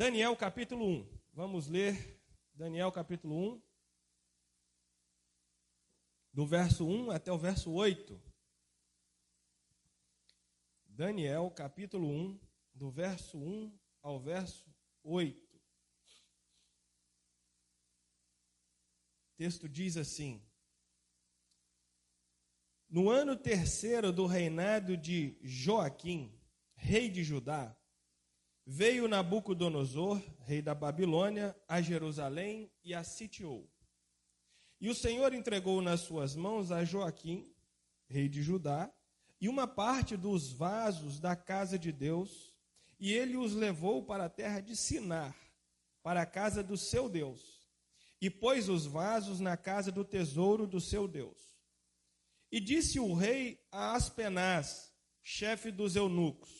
Daniel capítulo 1. Vamos ler Daniel capítulo 1, do verso 1 até o verso 8. Daniel capítulo 1, do verso 1 ao verso 8. O texto diz assim: No ano terceiro do reinado de Joaquim, rei de Judá, veio Nabucodonosor, rei da Babilônia, a Jerusalém e a sitiou. E o Senhor entregou nas suas mãos a Joaquim, rei de Judá, e uma parte dos vasos da casa de Deus, e ele os levou para a terra de Sinar, para a casa do seu Deus, e pôs os vasos na casa do tesouro do seu Deus. E disse o rei a Aspenaz, chefe dos eunucos,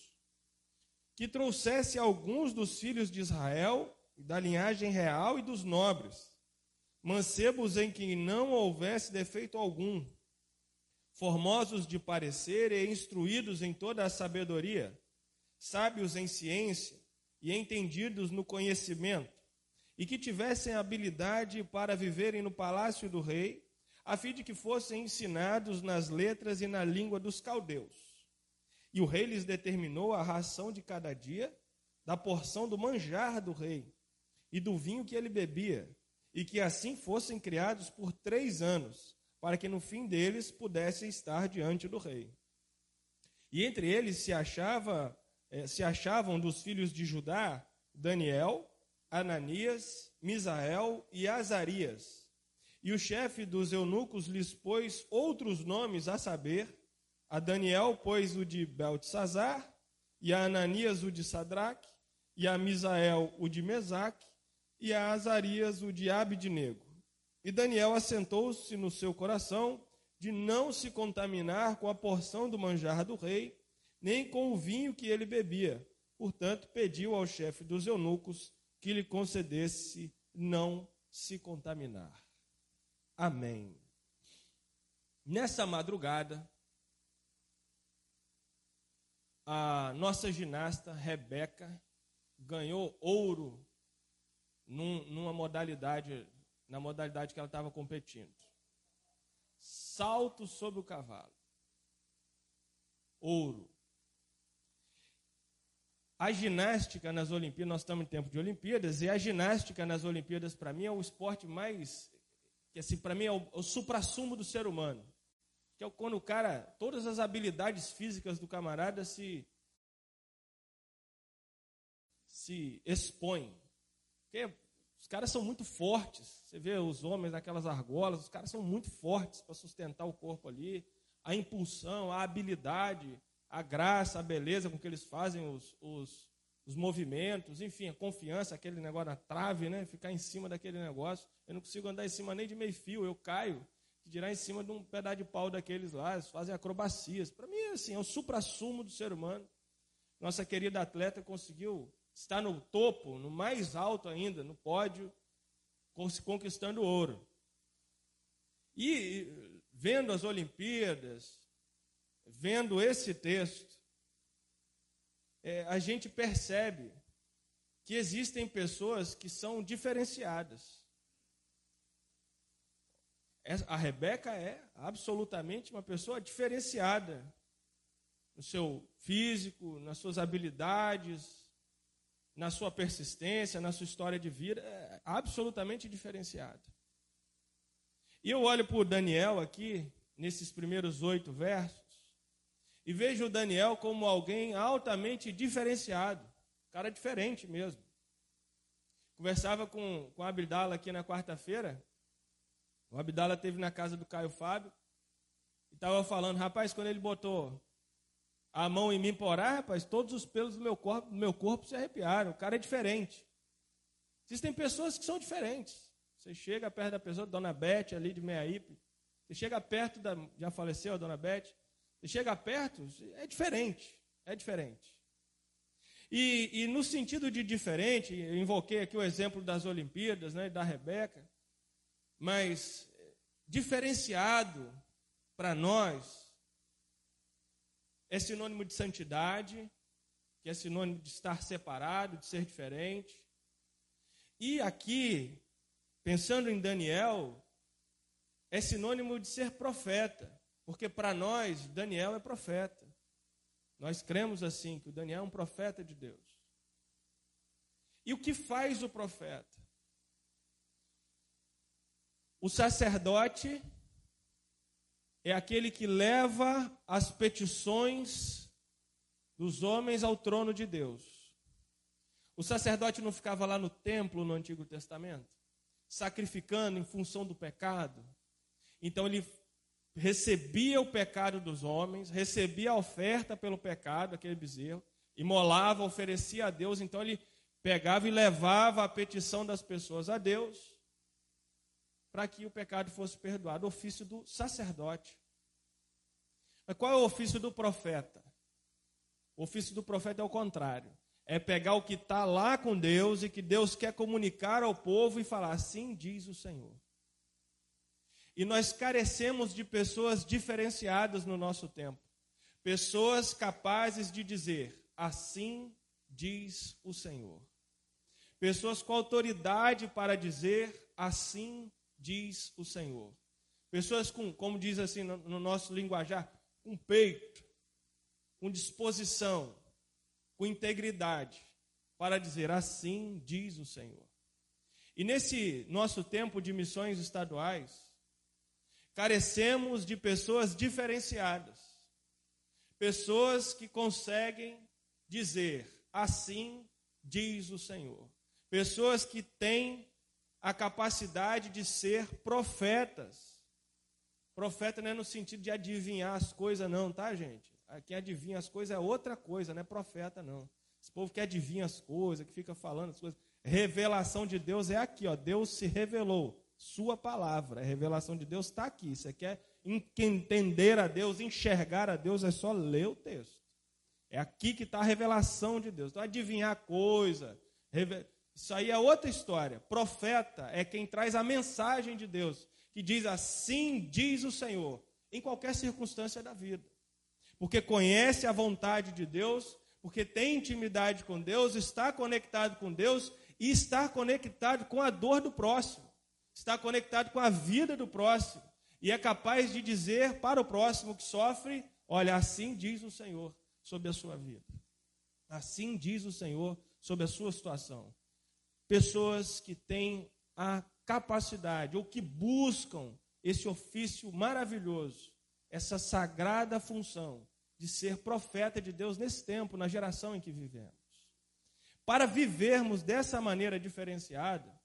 que trouxesse alguns dos filhos de Israel, da linhagem real e dos nobres, mancebos em que não houvesse defeito algum, formosos de parecer e instruídos em toda a sabedoria, sábios em ciência e entendidos no conhecimento, e que tivessem habilidade para viverem no palácio do rei, a fim de que fossem ensinados nas letras e na língua dos caldeus e o rei lhes determinou a ração de cada dia, da porção do manjar do rei e do vinho que ele bebia, e que assim fossem criados por três anos, para que no fim deles pudessem estar diante do rei. E entre eles se achava eh, se achavam dos filhos de Judá Daniel, Ananias, Misael e Azarias. E o chefe dos eunucos lhes pôs outros nomes a saber a Daniel pôs o de Beltesazar, e a Ananias o de Sadraque, e a Misael o de Mesaque, e a Azarias o de Abidnego. E Daniel assentou-se no seu coração de não se contaminar com a porção do manjar do rei, nem com o vinho que ele bebia. Portanto, pediu ao chefe dos eunucos que lhe concedesse não se contaminar. Amém. Nessa madrugada, a nossa ginasta Rebeca ganhou ouro num, numa modalidade, na modalidade que ela estava competindo. Salto sobre o cavalo. Ouro. A ginástica nas Olimpíadas, nós estamos em tempo de Olimpíadas, e a ginástica nas Olimpíadas, para mim, é o esporte mais, que assim, para mim é o, o supra-sumo do ser humano que é quando o cara, todas as habilidades físicas do camarada se se expõem. Porque os caras são muito fortes. Você vê os homens naquelas argolas, os caras são muito fortes para sustentar o corpo ali. A impulsão, a habilidade, a graça, a beleza com que eles fazem os, os, os movimentos, enfim, a confiança, aquele negócio na trave, né? Ficar em cima daquele negócio. Eu não consigo andar em cima nem de meio fio, eu caio dirá em cima de um pedaço de pau daqueles lá, eles fazem acrobacias. Para mim, é assim, é o supra-sumo do ser humano. Nossa querida atleta conseguiu estar no topo, no mais alto ainda, no pódio, conquistando ouro. E vendo as Olimpíadas, vendo esse texto, é, a gente percebe que existem pessoas que são diferenciadas. A Rebeca é absolutamente uma pessoa diferenciada no seu físico, nas suas habilidades, na sua persistência, na sua história de vida, é absolutamente diferenciada. E eu olho para Daniel aqui, nesses primeiros oito versos, e vejo o Daniel como alguém altamente diferenciado, cara diferente mesmo. Conversava com, com a Abdala aqui na quarta-feira, o Abdala teve na casa do Caio Fábio e estava falando, rapaz, quando ele botou a mão em mim por orar, rapaz, todos os pelos do meu corpo, do meu corpo se arrepiaram. O cara é diferente. Existem pessoas que são diferentes. Você chega perto da pessoa, Dona Bete ali de Meiaípe, você chega perto da, já faleceu a Dona Bete, você chega perto, é diferente, é diferente. E, e no sentido de diferente, eu invoquei aqui o exemplo das Olimpíadas, né, da Rebeca, mas diferenciado para nós é sinônimo de santidade, que é sinônimo de estar separado, de ser diferente, E aqui, pensando em Daniel, é sinônimo de ser profeta, porque para nós, Daniel é profeta. Nós cremos assim, que o Daniel é um profeta de Deus. E o que faz o profeta? O sacerdote é aquele que leva as petições dos homens ao trono de Deus. O sacerdote não ficava lá no templo no Antigo Testamento, sacrificando em função do pecado. Então ele recebia o pecado dos homens, recebia a oferta pelo pecado, aquele bezerro, imolava, oferecia a Deus. Então ele pegava e levava a petição das pessoas a Deus para que o pecado fosse perdoado. O ofício do sacerdote. Mas qual é o ofício do profeta? O ofício do profeta é o contrário. É pegar o que está lá com Deus e que Deus quer comunicar ao povo e falar: assim diz o Senhor. E nós carecemos de pessoas diferenciadas no nosso tempo. Pessoas capazes de dizer: assim diz o Senhor. Pessoas com autoridade para dizer: assim diz o Senhor. Pessoas com, como diz assim no, no nosso linguajar, com peito, com disposição, com integridade, para dizer assim diz o Senhor. E nesse nosso tempo de missões estaduais, carecemos de pessoas diferenciadas, pessoas que conseguem dizer assim diz o Senhor, pessoas que têm a capacidade de ser profetas. Profeta não é no sentido de adivinhar as coisas, não, tá, gente? Quem adivinha as coisas é outra coisa, não é profeta, não. Esse povo que adivinha as coisas, que fica falando as coisas. Revelação de Deus é aqui, ó. Deus se revelou. Sua palavra. A revelação de Deus está aqui. Você quer entender a Deus, enxergar a Deus, é só ler o texto. É aqui que está a revelação de Deus. Então, adivinhar coisa, isso aí é outra história. Profeta é quem traz a mensagem de Deus, que diz assim diz o Senhor, em qualquer circunstância da vida. Porque conhece a vontade de Deus, porque tem intimidade com Deus, está conectado com Deus e está conectado com a dor do próximo, está conectado com a vida do próximo e é capaz de dizer para o próximo que sofre: Olha, assim diz o Senhor sobre a sua vida. Assim diz o Senhor sobre a sua situação pessoas que têm a capacidade ou que buscam esse ofício maravilhoso, essa sagrada função de ser profeta de Deus nesse tempo, na geração em que vivemos. Para vivermos dessa maneira diferenciada,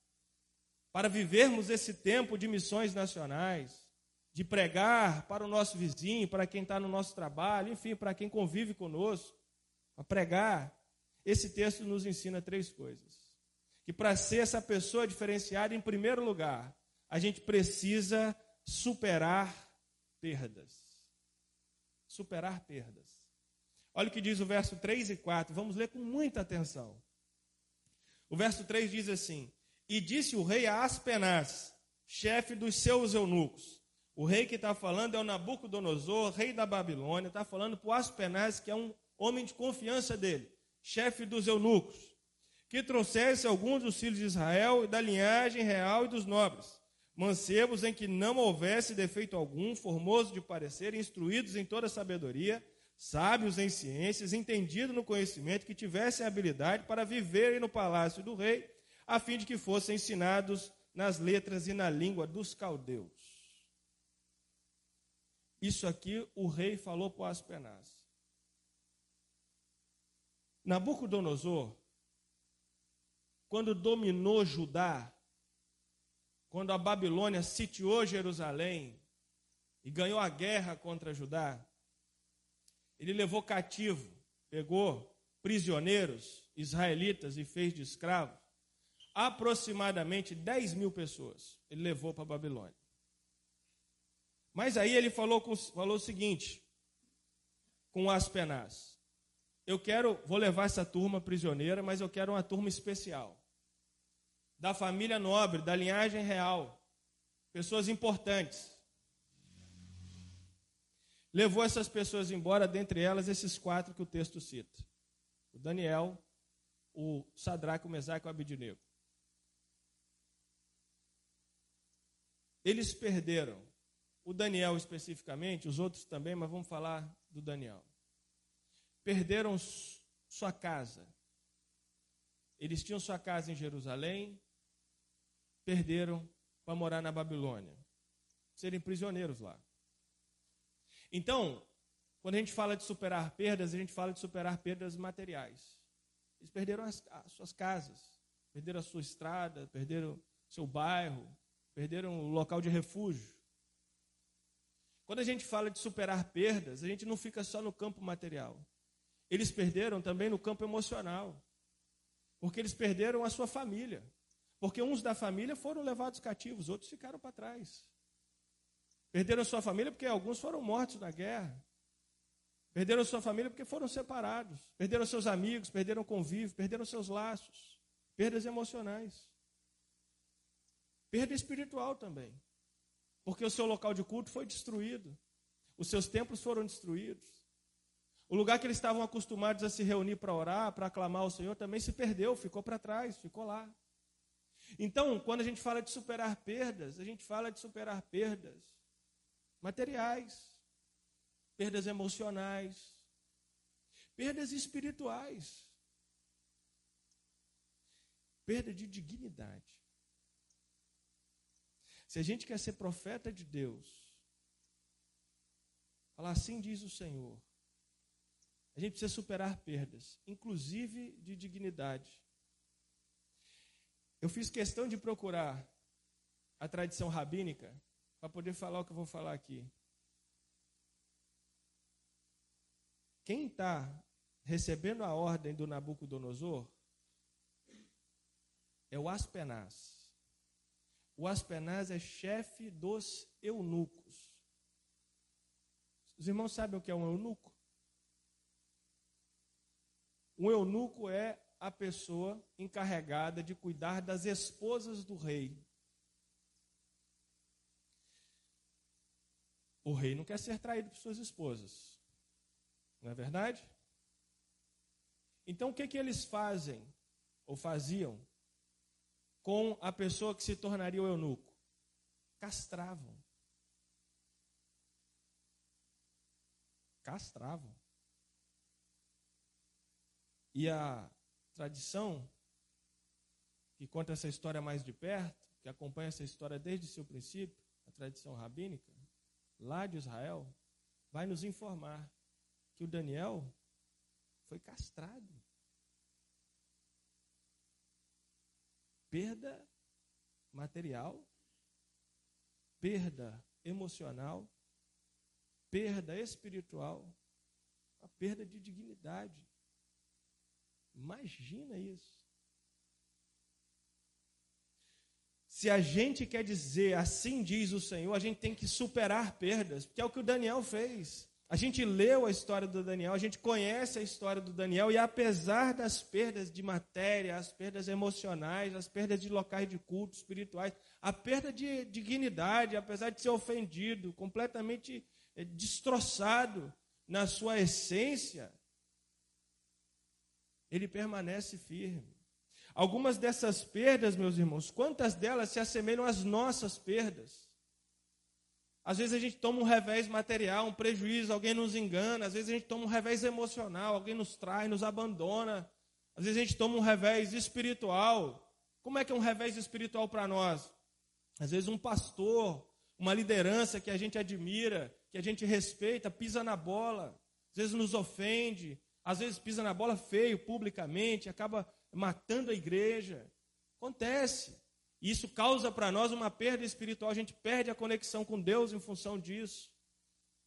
para vivermos esse tempo de missões nacionais, de pregar para o nosso vizinho, para quem está no nosso trabalho, enfim, para quem convive conosco, a pregar, esse texto nos ensina três coisas que para ser essa pessoa diferenciada, em primeiro lugar, a gente precisa superar perdas. Superar perdas. Olha o que diz o verso 3 e 4, vamos ler com muita atenção. O verso 3 diz assim: E disse o rei a Aspenaz, chefe dos seus eunucos. O rei que está falando é o Nabucodonosor, rei da Babilônia, está falando para o Aspenaz, que é um homem de confiança dele, chefe dos eunucos que trouxesse alguns dos filhos de Israel e da linhagem real e dos nobres, mancebos em que não houvesse defeito algum, formosos de parecer, instruídos em toda sabedoria, sábios em ciências, entendidos no conhecimento, que tivessem habilidade para viverem no palácio do rei, a fim de que fossem ensinados nas letras e na língua dos caldeus. Isso aqui o rei falou para Aspenaz. Nabucodonosor quando dominou Judá, quando a Babilônia sitiou Jerusalém e ganhou a guerra contra Judá, ele levou cativo, pegou prisioneiros israelitas e fez de escravos, aproximadamente 10 mil pessoas ele levou para a Babilônia. Mas aí ele falou, falou o seguinte com Aspenaz: eu quero, vou levar essa turma prisioneira, mas eu quero uma turma especial. Da família nobre, da linhagem real. Pessoas importantes. Levou essas pessoas embora, dentre elas esses quatro que o texto cita: o Daniel, o Sadraco, o Mesaque e o Abidinego. Eles perderam, o Daniel especificamente, os outros também, mas vamos falar do Daniel. Perderam sua casa. Eles tinham sua casa em Jerusalém, perderam para morar na Babilônia, serem prisioneiros lá. Então, quando a gente fala de superar perdas, a gente fala de superar perdas materiais. Eles perderam as, as suas casas, perderam a sua estrada, perderam seu bairro, perderam o local de refúgio. Quando a gente fala de superar perdas, a gente não fica só no campo material. Eles perderam também no campo emocional. Porque eles perderam a sua família. Porque uns da família foram levados cativos, outros ficaram para trás. Perderam a sua família porque alguns foram mortos na guerra. Perderam a sua família porque foram separados. Perderam seus amigos, perderam o convívio, perderam seus laços. Perdas emocionais. Perda espiritual também. Porque o seu local de culto foi destruído. Os seus templos foram destruídos. O lugar que eles estavam acostumados a se reunir para orar, para aclamar ao Senhor, também se perdeu, ficou para trás, ficou lá. Então, quando a gente fala de superar perdas, a gente fala de superar perdas materiais, perdas emocionais, perdas espirituais, perda de dignidade. Se a gente quer ser profeta de Deus, falar assim diz o Senhor, a gente precisa superar perdas, inclusive de dignidade. Eu fiz questão de procurar a tradição rabínica para poder falar o que eu vou falar aqui. Quem está recebendo a ordem do Nabucodonosor é o Aspenaz. O Aspenaz é chefe dos eunucos. Os irmãos sabem o que é um eunuco? Um eunuco é a pessoa encarregada de cuidar das esposas do rei. O rei não quer ser traído por suas esposas. Não é verdade? Então o que, que eles fazem, ou faziam, com a pessoa que se tornaria o eunuco? Castravam. Castravam. E a tradição que conta essa história mais de perto, que acompanha essa história desde seu princípio, a tradição rabínica, lá de Israel, vai nos informar que o Daniel foi castrado. Perda material, perda emocional, perda espiritual, a perda de dignidade. Imagina isso. Se a gente quer dizer assim diz o Senhor, a gente tem que superar perdas, porque é o que o Daniel fez. A gente leu a história do Daniel, a gente conhece a história do Daniel, e apesar das perdas de matéria, as perdas emocionais, as perdas de locais de culto espirituais, a perda de dignidade, apesar de ser ofendido, completamente eh, destroçado na sua essência, ele permanece firme. Algumas dessas perdas, meus irmãos, quantas delas se assemelham às nossas perdas? Às vezes a gente toma um revés material, um prejuízo, alguém nos engana, às vezes a gente toma um revés emocional, alguém nos trai, nos abandona. Às vezes a gente toma um revés espiritual. Como é que é um revés espiritual para nós? Às vezes um pastor, uma liderança que a gente admira, que a gente respeita, pisa na bola, às vezes nos ofende, às vezes pisa na bola feio publicamente, acaba matando a igreja. Acontece. Isso causa para nós uma perda espiritual, a gente perde a conexão com Deus em função disso,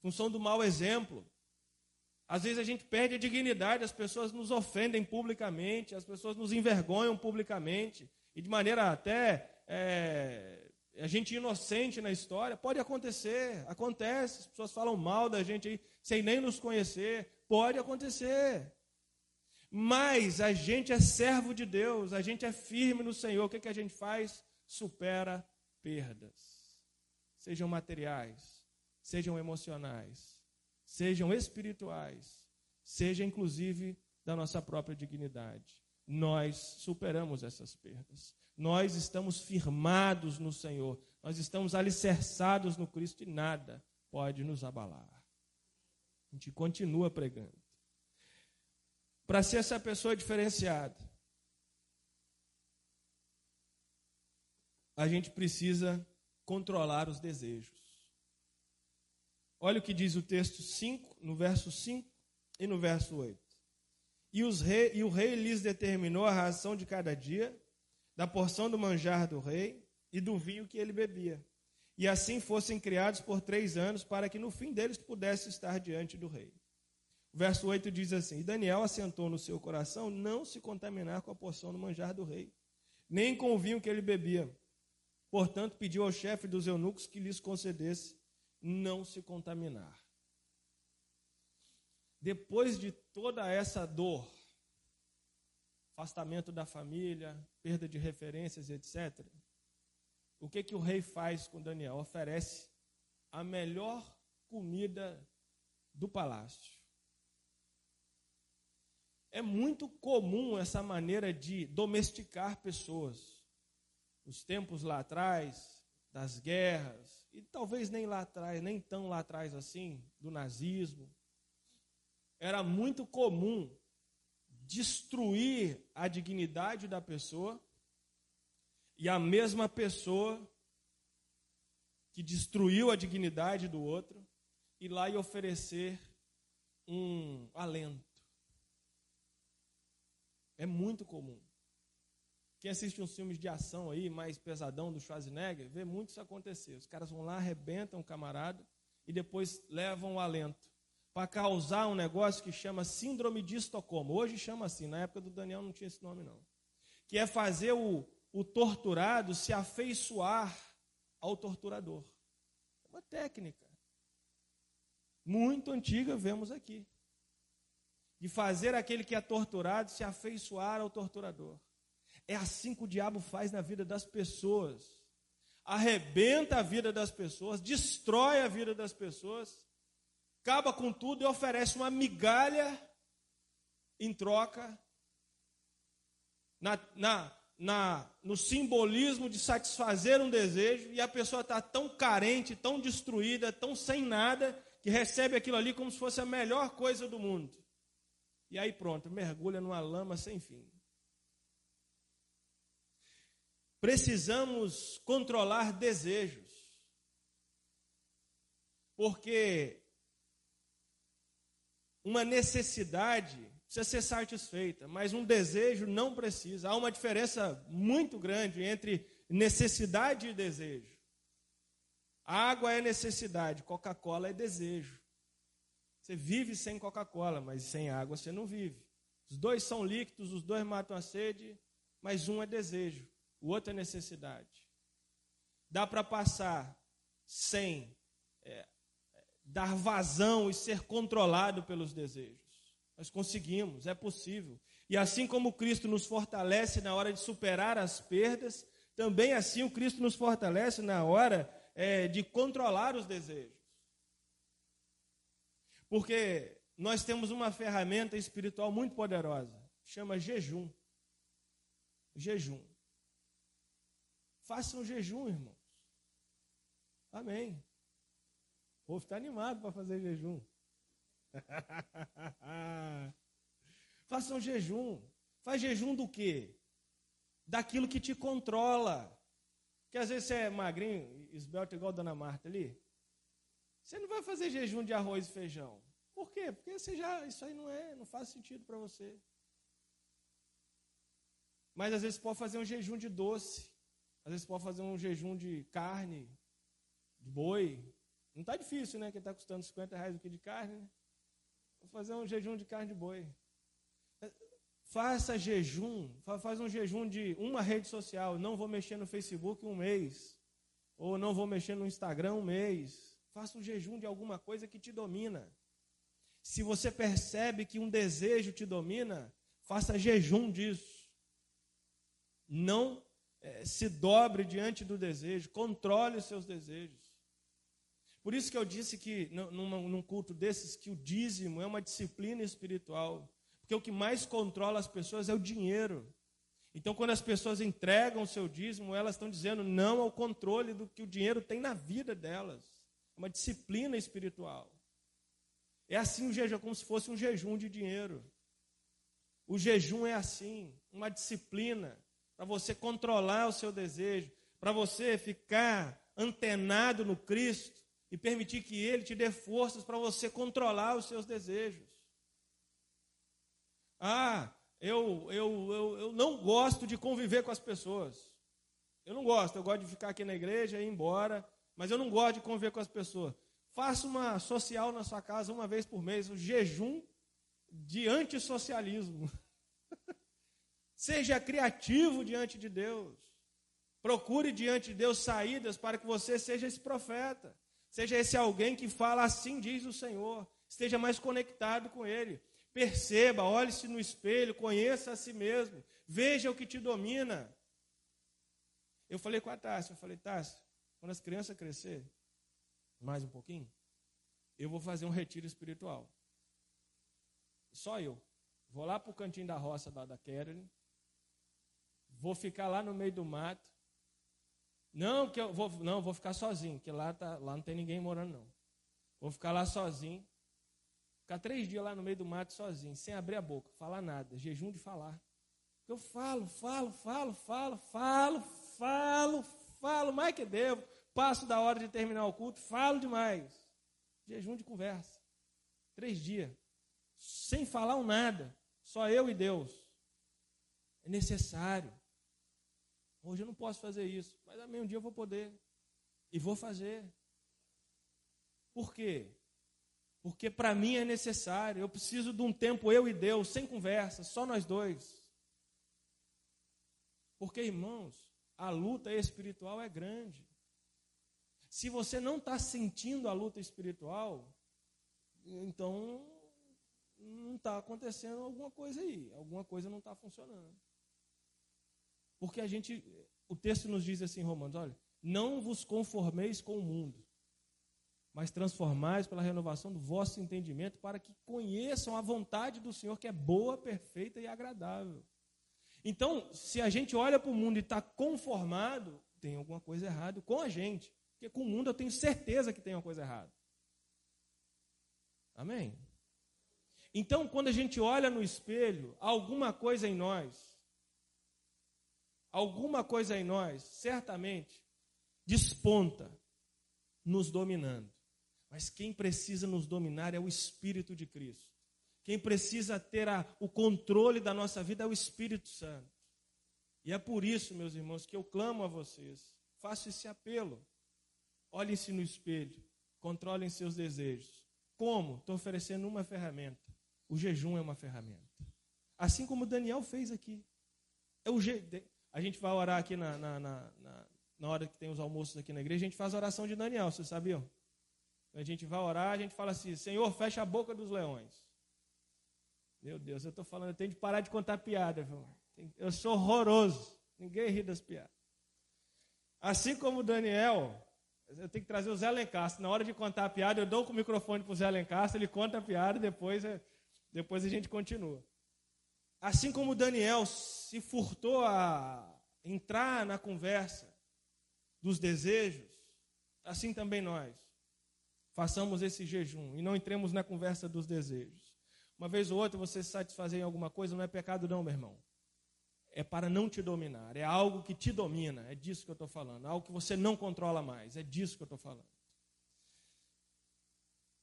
em função do mau exemplo. Às vezes a gente perde a dignidade, as pessoas nos ofendem publicamente, as pessoas nos envergonham publicamente, e de maneira até é, a gente inocente na história. Pode acontecer, acontece, as pessoas falam mal da gente aí, sem nem nos conhecer, Pode acontecer. Mas a gente é servo de Deus, a gente é firme no Senhor. O que, que a gente faz? Supera perdas. Sejam materiais, sejam emocionais, sejam espirituais, seja inclusive da nossa própria dignidade. nós superamos essas perdas. Nós estamos firmados no Senhor, nós estamos alicerçados no Cristo e nada pode nos abalar. A gente continua pregando. Para ser essa pessoa diferenciada, a gente precisa controlar os desejos. Olha o que diz o texto 5, no verso 5 e no verso 8. E, os rei, e o rei lhes determinou a ração de cada dia, da porção do manjar do rei e do vinho que ele bebia. E assim fossem criados por três anos, para que no fim deles pudesse estar diante do rei. O verso 8 diz assim: Daniel assentou no seu coração não se contaminar com a porção do manjar do rei, nem com o vinho que ele bebia. Portanto, pediu ao chefe dos eunucos que lhes concedesse não se contaminar. Depois de toda essa dor, afastamento da família, perda de referências, etc., o que, que o rei faz com Daniel? Oferece a melhor comida do palácio. É muito comum essa maneira de domesticar pessoas. Os tempos lá atrás, das guerras, e talvez nem lá atrás, nem tão lá atrás assim, do nazismo, era muito comum destruir a dignidade da pessoa e a mesma pessoa que destruiu a dignidade do outro ir lá e oferecer um alento. É muito comum. Quem assiste uns filmes de ação aí, mais pesadão do Schwarzenegger, vê muito isso acontecer. Os caras vão lá, arrebentam o camarada e depois levam o alento para causar um negócio que chama Síndrome de Estocolmo. Hoje chama assim, na época do Daniel não tinha esse nome não. Que é fazer o, o torturado se afeiçoar ao torturador. É uma técnica muito antiga, vemos aqui. De fazer aquele que é torturado se afeiçoar ao torturador. É assim que o diabo faz na vida das pessoas. Arrebenta a vida das pessoas, destrói a vida das pessoas, acaba com tudo e oferece uma migalha em troca, na, na, na, no simbolismo de satisfazer um desejo, e a pessoa está tão carente, tão destruída, tão sem nada, que recebe aquilo ali como se fosse a melhor coisa do mundo. E aí pronto, mergulha numa lama sem fim. Precisamos controlar desejos. Porque uma necessidade precisa ser satisfeita, mas um desejo não precisa. Há uma diferença muito grande entre necessidade e desejo. Água é necessidade, Coca-Cola é desejo. Você vive sem Coca-Cola, mas sem água você não vive. Os dois são líquidos, os dois matam a sede, mas um é desejo o outro é necessidade. Dá para passar sem é, dar vazão e ser controlado pelos desejos. Nós conseguimos, é possível. E assim como Cristo nos fortalece na hora de superar as perdas, também assim o Cristo nos fortalece na hora é, de controlar os desejos. Porque nós temos uma ferramenta espiritual muito poderosa, chama jejum. Jejum. Faça um jejum, irmãos. Amém. O povo está animado para fazer jejum. Faça um jejum. Faz jejum do quê? Daquilo que te controla. Que às vezes você é magrinho, esbelto igual a Dona Marta ali. Você não vai fazer jejum de arroz e feijão. Por quê? Porque você já, isso aí não é, não faz sentido para você. Mas às vezes pode fazer um jejum de doce. Às vezes pode fazer um jejum de carne, de boi. Não está difícil, né? Que está custando 50 reais o quilo de carne. Né? Vou fazer um jejum de carne de boi. Faça jejum, faz um jejum de uma rede social. Não vou mexer no Facebook um mês. Ou não vou mexer no Instagram um mês. Faça um jejum de alguma coisa que te domina. Se você percebe que um desejo te domina, faça jejum disso. Não é, se dobre diante do desejo, controle os seus desejos. Por isso que eu disse que num, num culto desses que o dízimo é uma disciplina espiritual, Porque o que mais controla as pessoas é o dinheiro. Então, quando as pessoas entregam o seu dízimo, elas estão dizendo não ao controle do que o dinheiro tem na vida delas. É uma disciplina espiritual. É assim o jejum, como se fosse um jejum de dinheiro. O jejum é assim, uma disciplina para você controlar o seu desejo, para você ficar antenado no Cristo e permitir que Ele te dê forças para você controlar os seus desejos. Ah, eu, eu, eu, eu não gosto de conviver com as pessoas. Eu não gosto, eu gosto de ficar aqui na igreja e ir embora, mas eu não gosto de conviver com as pessoas. Faça uma social na sua casa uma vez por mês, um jejum de antissocialismo. Seja criativo diante de Deus. Procure diante de Deus saídas para que você seja esse profeta. Seja esse alguém que fala assim diz o Senhor. Esteja mais conectado com Ele. Perceba, olhe-se no espelho, conheça a si mesmo. Veja o que te domina. Eu falei com a Tássia, eu falei, Tássia, quando as crianças crescer mais um pouquinho, eu vou fazer um retiro espiritual. Só eu. Vou lá para o cantinho da roça da, da Karen. Vou ficar lá no meio do mato. Não, que eu vou, não, vou ficar sozinho, que lá, tá, lá não tem ninguém morando, não. Vou ficar lá sozinho. Ficar três dias lá no meio do mato sozinho, sem abrir a boca, falar nada, jejum de falar. Eu falo, falo, falo, falo, falo, falo, falo, mais que devo. Passo da hora de terminar o culto, falo demais. Jejum de conversa. Três dias sem falar um nada, só eu e Deus. É necessário. Hoje eu não posso fazer isso, mas amanhã um dia eu vou poder. E vou fazer. Por quê? Porque para mim é necessário. Eu preciso de um tempo eu e Deus, sem conversa, só nós dois. Porque, irmãos, a luta espiritual é grande. Se você não está sentindo a luta espiritual, então não está acontecendo alguma coisa aí, alguma coisa não está funcionando. Porque a gente, o texto nos diz assim, Romanos, olha, não vos conformeis com o mundo, mas transformais pela renovação do vosso entendimento, para que conheçam a vontade do Senhor, que é boa, perfeita e agradável. Então, se a gente olha para o mundo e está conformado, tem alguma coisa errada com a gente. Porque com o mundo eu tenho certeza que tem uma coisa errada. Amém? Então, quando a gente olha no espelho, alguma coisa em nós, alguma coisa em nós, certamente, desponta, nos dominando. Mas quem precisa nos dominar é o Espírito de Cristo. Quem precisa ter a, o controle da nossa vida é o Espírito Santo. E é por isso, meus irmãos, que eu clamo a vocês. Faço esse apelo. Olhem-se no espelho. Controlem seus desejos. Como? Estou oferecendo uma ferramenta. O jejum é uma ferramenta. Assim como Daniel fez aqui. É o je... A gente vai orar aqui na, na, na, na, hora que tem os almoços aqui na igreja, a gente faz a oração de Daniel, vocês sabiam? A gente vai orar, a gente fala assim, Senhor, fecha a boca dos leões. Meu Deus, eu estou falando, eu tenho de parar de contar piada, viu? Eu sou horroroso. Ninguém ri das piadas. Assim como Daniel, eu tenho que trazer o Zé Lencastre. Na hora de contar a piada, eu dou o microfone para o Zé Lencastre, ele conta a piada depois depois a gente continua. Assim como Daniel se furtou a entrar na conversa dos desejos, assim também nós. Façamos esse jejum e não entremos na conversa dos desejos. Uma vez ou outra você se satisfazer em alguma coisa não é pecado, não, meu irmão. É para não te dominar. É algo que te domina. É disso que eu estou falando. Algo que você não controla mais. É disso que eu estou falando.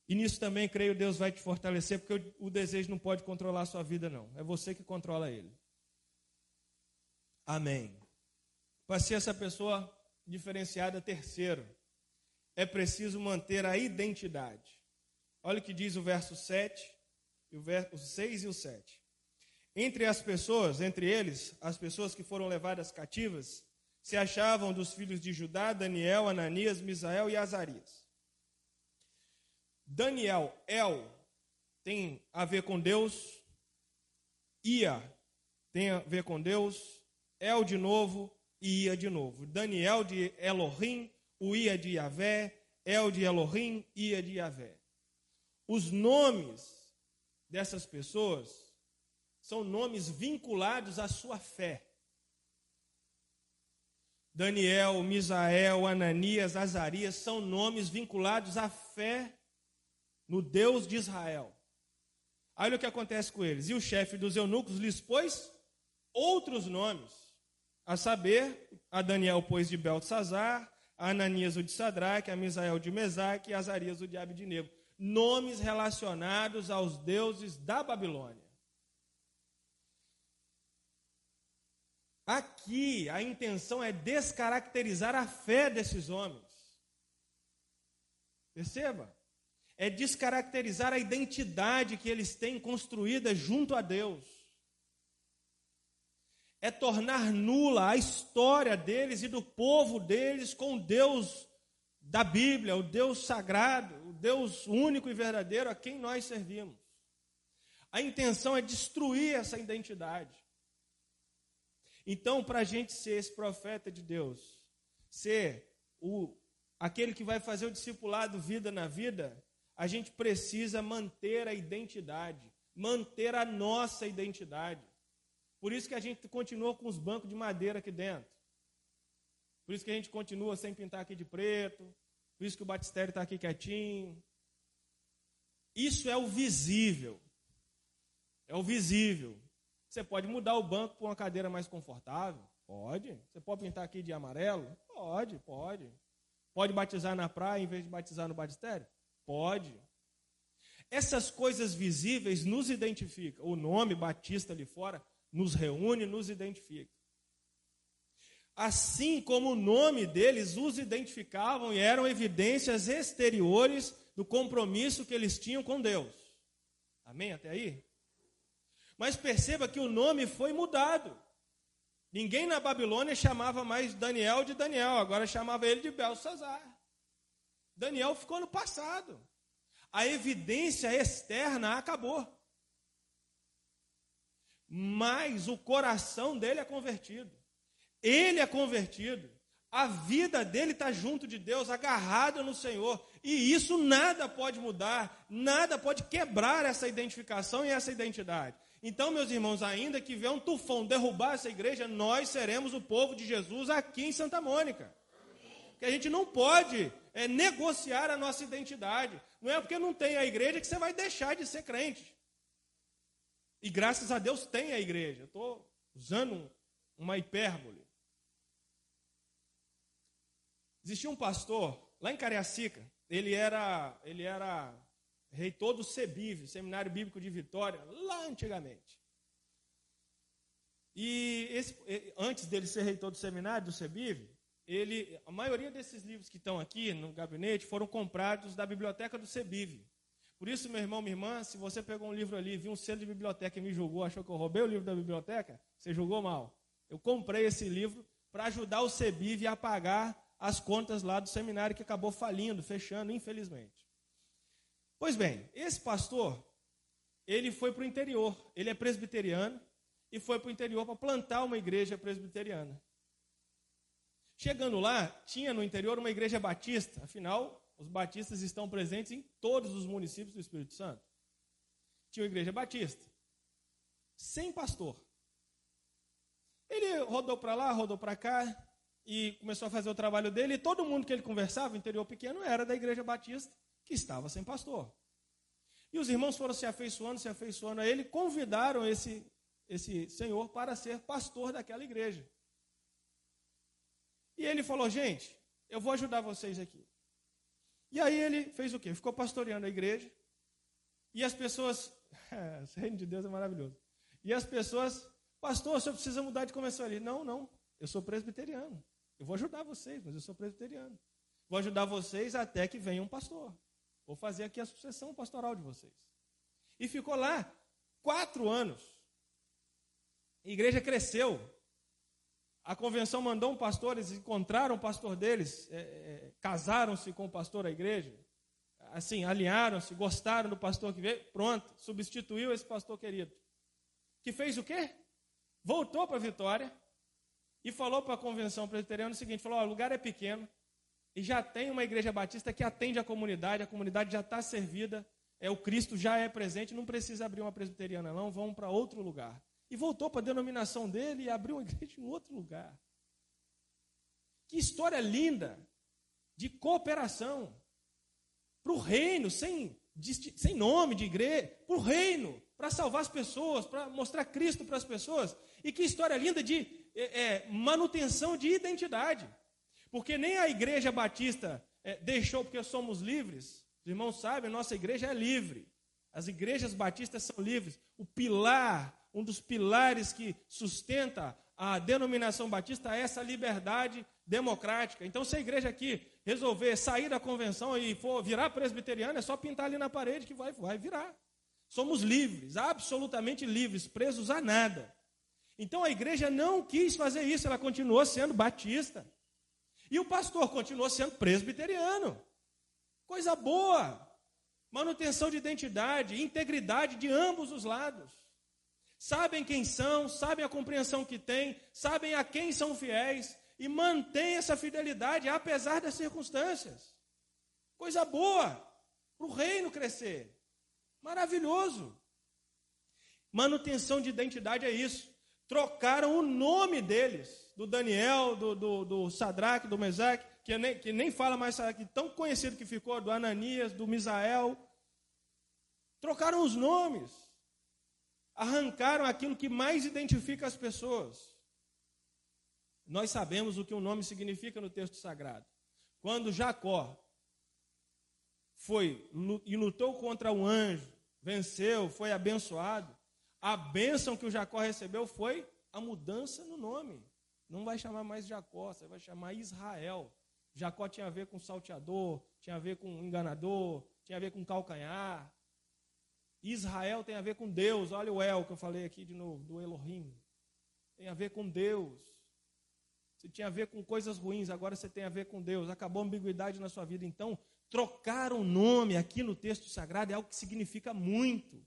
E nisso também, creio, Deus vai te fortalecer, porque o, desejo não pode controlar a sua vida, não. É você que controla ele. Amém. Para ser essa pessoa diferenciada, terceiro, é preciso manter a identidade. Olha o que diz o verso 7, o verso 6 e o 7. Entre as pessoas, entre eles, as pessoas que foram levadas cativas, se achavam dos filhos de Judá, Daniel, Ananias, Misael e Azarias. Daniel, El, tem a ver com Deus. Ia tem a ver com Deus. El de novo e Ia de novo. Daniel de Elohim, o Ia de Yahvé. El de Elohim, Ia de Yahvé. Os nomes dessas pessoas são nomes vinculados à sua fé. Daniel, Misael, Ananias, Azarias são nomes vinculados à fé no Deus de Israel. Olha o que acontece com eles. E o chefe dos eunucos lhes pôs outros nomes, a saber, a Daniel pôs de Beltesazar, a Ananias o de Sadraque, a Misael de Mesaque e a Azarias o de Abidnego. Nomes relacionados aos deuses da Babilônia. Aqui a intenção é descaracterizar a fé desses homens. Perceba? É descaracterizar a identidade que eles têm construída junto a Deus. É tornar nula a história deles e do povo deles com o Deus da Bíblia, o Deus sagrado, o Deus único e verdadeiro a quem nós servimos. A intenção é destruir essa identidade. Então, para a gente ser esse profeta de Deus, ser o, aquele que vai fazer o discipulado vida na vida, a gente precisa manter a identidade, manter a nossa identidade. Por isso que a gente continua com os bancos de madeira aqui dentro. Por isso que a gente continua sem pintar aqui de preto. Por isso que o batistério está aqui quietinho. Isso é o visível. É o visível. Você pode mudar o banco para uma cadeira mais confortável? Pode. Você pode pintar aqui de amarelo? Pode, pode. Pode batizar na praia em vez de batizar no batistério? Pode. Essas coisas visíveis nos identificam. O nome Batista ali fora nos reúne, nos identifica. Assim como o nome deles os identificavam e eram evidências exteriores do compromisso que eles tinham com Deus. Amém? Até aí? Mas perceba que o nome foi mudado. Ninguém na Babilônia chamava mais Daniel de Daniel, agora chamava ele de Belsazar. Daniel ficou no passado. A evidência externa acabou. Mas o coração dele é convertido. Ele é convertido. A vida dele está junto de Deus, agarrado no Senhor. E isso nada pode mudar, nada pode quebrar essa identificação e essa identidade. Então, meus irmãos, ainda que vier um tufão derrubar essa igreja, nós seremos o povo de Jesus aqui em Santa Mônica. Que a gente não pode é, negociar a nossa identidade. Não é porque não tem a igreja que você vai deixar de ser crente. E graças a Deus tem a igreja. Estou usando uma hipérbole. Existia um pastor lá em Cariacica. Ele era, ele era reitor do CEBIV, Seminário Bíblico de Vitória, lá antigamente. E esse, antes dele ser reitor do seminário do CEBIV, ele, a maioria desses livros que estão aqui no gabinete foram comprados da biblioteca do CEBIV. Por isso, meu irmão, minha irmã, se você pegou um livro ali, viu um selo de biblioteca e me julgou, achou que eu roubei o livro da biblioteca, você julgou mal. Eu comprei esse livro para ajudar o CEBIV a pagar as contas lá do seminário que acabou falindo, fechando, infelizmente. Pois bem, esse pastor, ele foi para o interior, ele é presbiteriano e foi para o interior para plantar uma igreja presbiteriana. Chegando lá, tinha no interior uma igreja batista, afinal, os batistas estão presentes em todos os municípios do Espírito Santo. Tinha uma igreja batista, sem pastor. Ele rodou para lá, rodou para cá e começou a fazer o trabalho dele. E todo mundo que ele conversava, interior pequeno, era da igreja batista que estava sem pastor. E os irmãos foram se afeiçoando, se afeiçoando a ele, convidaram esse, esse senhor para ser pastor daquela igreja. E ele falou: gente, eu vou ajudar vocês aqui. E aí ele fez o quê? Ficou pastoreando a igreja. E as pessoas. o reino de Deus é maravilhoso. E as pessoas, pastor, o senhor precisa mudar de convenção ali. Não, não, eu sou presbiteriano. Eu vou ajudar vocês, mas eu sou presbiteriano. Vou ajudar vocês até que venha um pastor. Vou fazer aqui a sucessão pastoral de vocês. E ficou lá quatro anos. A igreja cresceu. A convenção mandou um pastor, eles encontraram o pastor deles, é, é, casaram-se com o pastor da igreja, assim, alinharam-se, gostaram do pastor que veio, pronto, substituiu esse pastor querido. Que fez o quê? Voltou para Vitória e falou para a convenção presbiteriana o seguinte: falou, o lugar é pequeno, e já tem uma igreja batista que atende a comunidade, a comunidade já está servida. é o Cristo já é presente, não precisa abrir uma presbiteriana, não, vamos para outro lugar. E voltou para a denominação dele e abriu uma igreja em outro lugar. Que história linda de cooperação para o reino, sem, sem nome de igreja, para o reino, para salvar as pessoas, para mostrar Cristo para as pessoas. E que história linda de é, é, manutenção de identidade. Porque nem a igreja batista é, deixou porque somos livres. Os irmãos sabem, nossa igreja é livre. As igrejas batistas são livres. O pilar, um dos pilares que sustenta a denominação batista é essa liberdade democrática. Então, se a igreja aqui resolver sair da convenção e for virar presbiteriana, é só pintar ali na parede que vai, vai virar. Somos livres, absolutamente livres, presos a nada. Então a igreja não quis fazer isso, ela continuou sendo batista. E o pastor continuou sendo presbiteriano. Coisa boa. Manutenção de identidade, integridade de ambos os lados. Sabem quem são, sabem a compreensão que têm, sabem a quem são fiéis e mantém essa fidelidade apesar das circunstâncias. Coisa boa para o reino crescer. Maravilhoso. Manutenção de identidade é isso. Trocaram o nome deles, do Daniel, do, do, do Sadraque, do Mesaque, que nem, que nem fala mais Sadraque, tão conhecido que ficou, do Ananias, do Misael. Trocaram os nomes. Arrancaram aquilo que mais identifica as pessoas. Nós sabemos o que o um nome significa no texto sagrado. Quando Jacó foi e lutou contra o anjo, venceu, foi abençoado, a bênção que o Jacó recebeu foi a mudança no nome. Não vai chamar mais Jacó, você vai chamar Israel. Jacó tinha a ver com salteador, tinha a ver com enganador, tinha a ver com calcanhar. Israel tem a ver com Deus. Olha o El que eu falei aqui de novo, do Elohim. Tem a ver com Deus. Você tinha a ver com coisas ruins, agora você tem a ver com Deus. Acabou a ambiguidade na sua vida. Então, trocar o nome aqui no texto sagrado é algo que significa muito.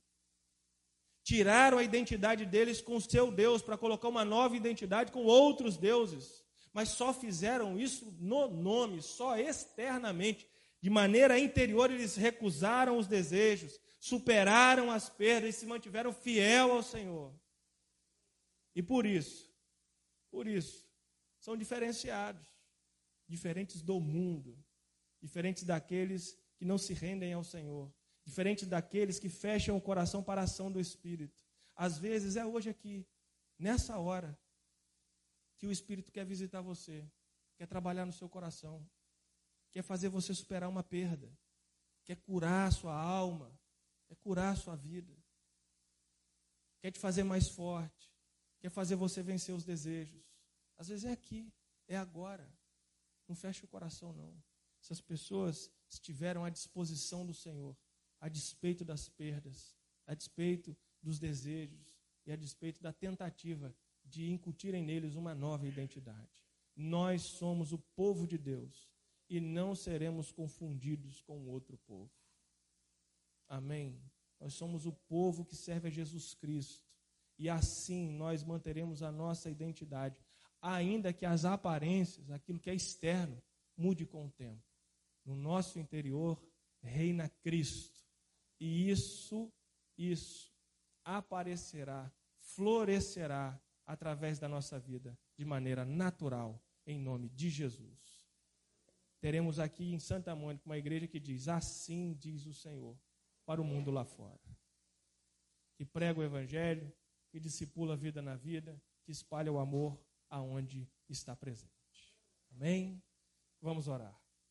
Tiraram a identidade deles com o seu Deus para colocar uma nova identidade com outros deuses. Mas só fizeram isso no nome, só externamente. De maneira interior, eles recusaram os desejos, superaram as perdas e se mantiveram fiel ao Senhor. E por isso, por isso, são diferenciados, diferentes do mundo, diferentes daqueles que não se rendem ao Senhor, diferentes daqueles que fecham o coração para a ação do Espírito. Às vezes é hoje aqui, nessa hora, que o Espírito quer visitar você, quer trabalhar no seu coração, quer fazer você superar uma perda, quer curar a sua alma, quer curar a sua vida, quer te fazer mais forte, quer fazer você vencer os desejos. Às vezes é aqui, é agora. Não feche o coração, não. Essas pessoas estiveram à disposição do Senhor, a despeito das perdas, a despeito dos desejos e a despeito da tentativa de incutirem neles uma nova identidade. Nós somos o povo de Deus e não seremos confundidos com outro povo. Amém. Nós somos o povo que serve a Jesus Cristo e assim nós manteremos a nossa identidade ainda que as aparências, aquilo que é externo, mude com o tempo. No nosso interior reina Cristo. E isso, isso aparecerá, florescerá através da nossa vida de maneira natural, em nome de Jesus. Teremos aqui em Santa Mônica uma igreja que diz: Assim diz o Senhor para o mundo lá fora. Que prega o Evangelho, que discipula a vida na vida, que espalha o amor aonde está presente. Amém? Vamos orar.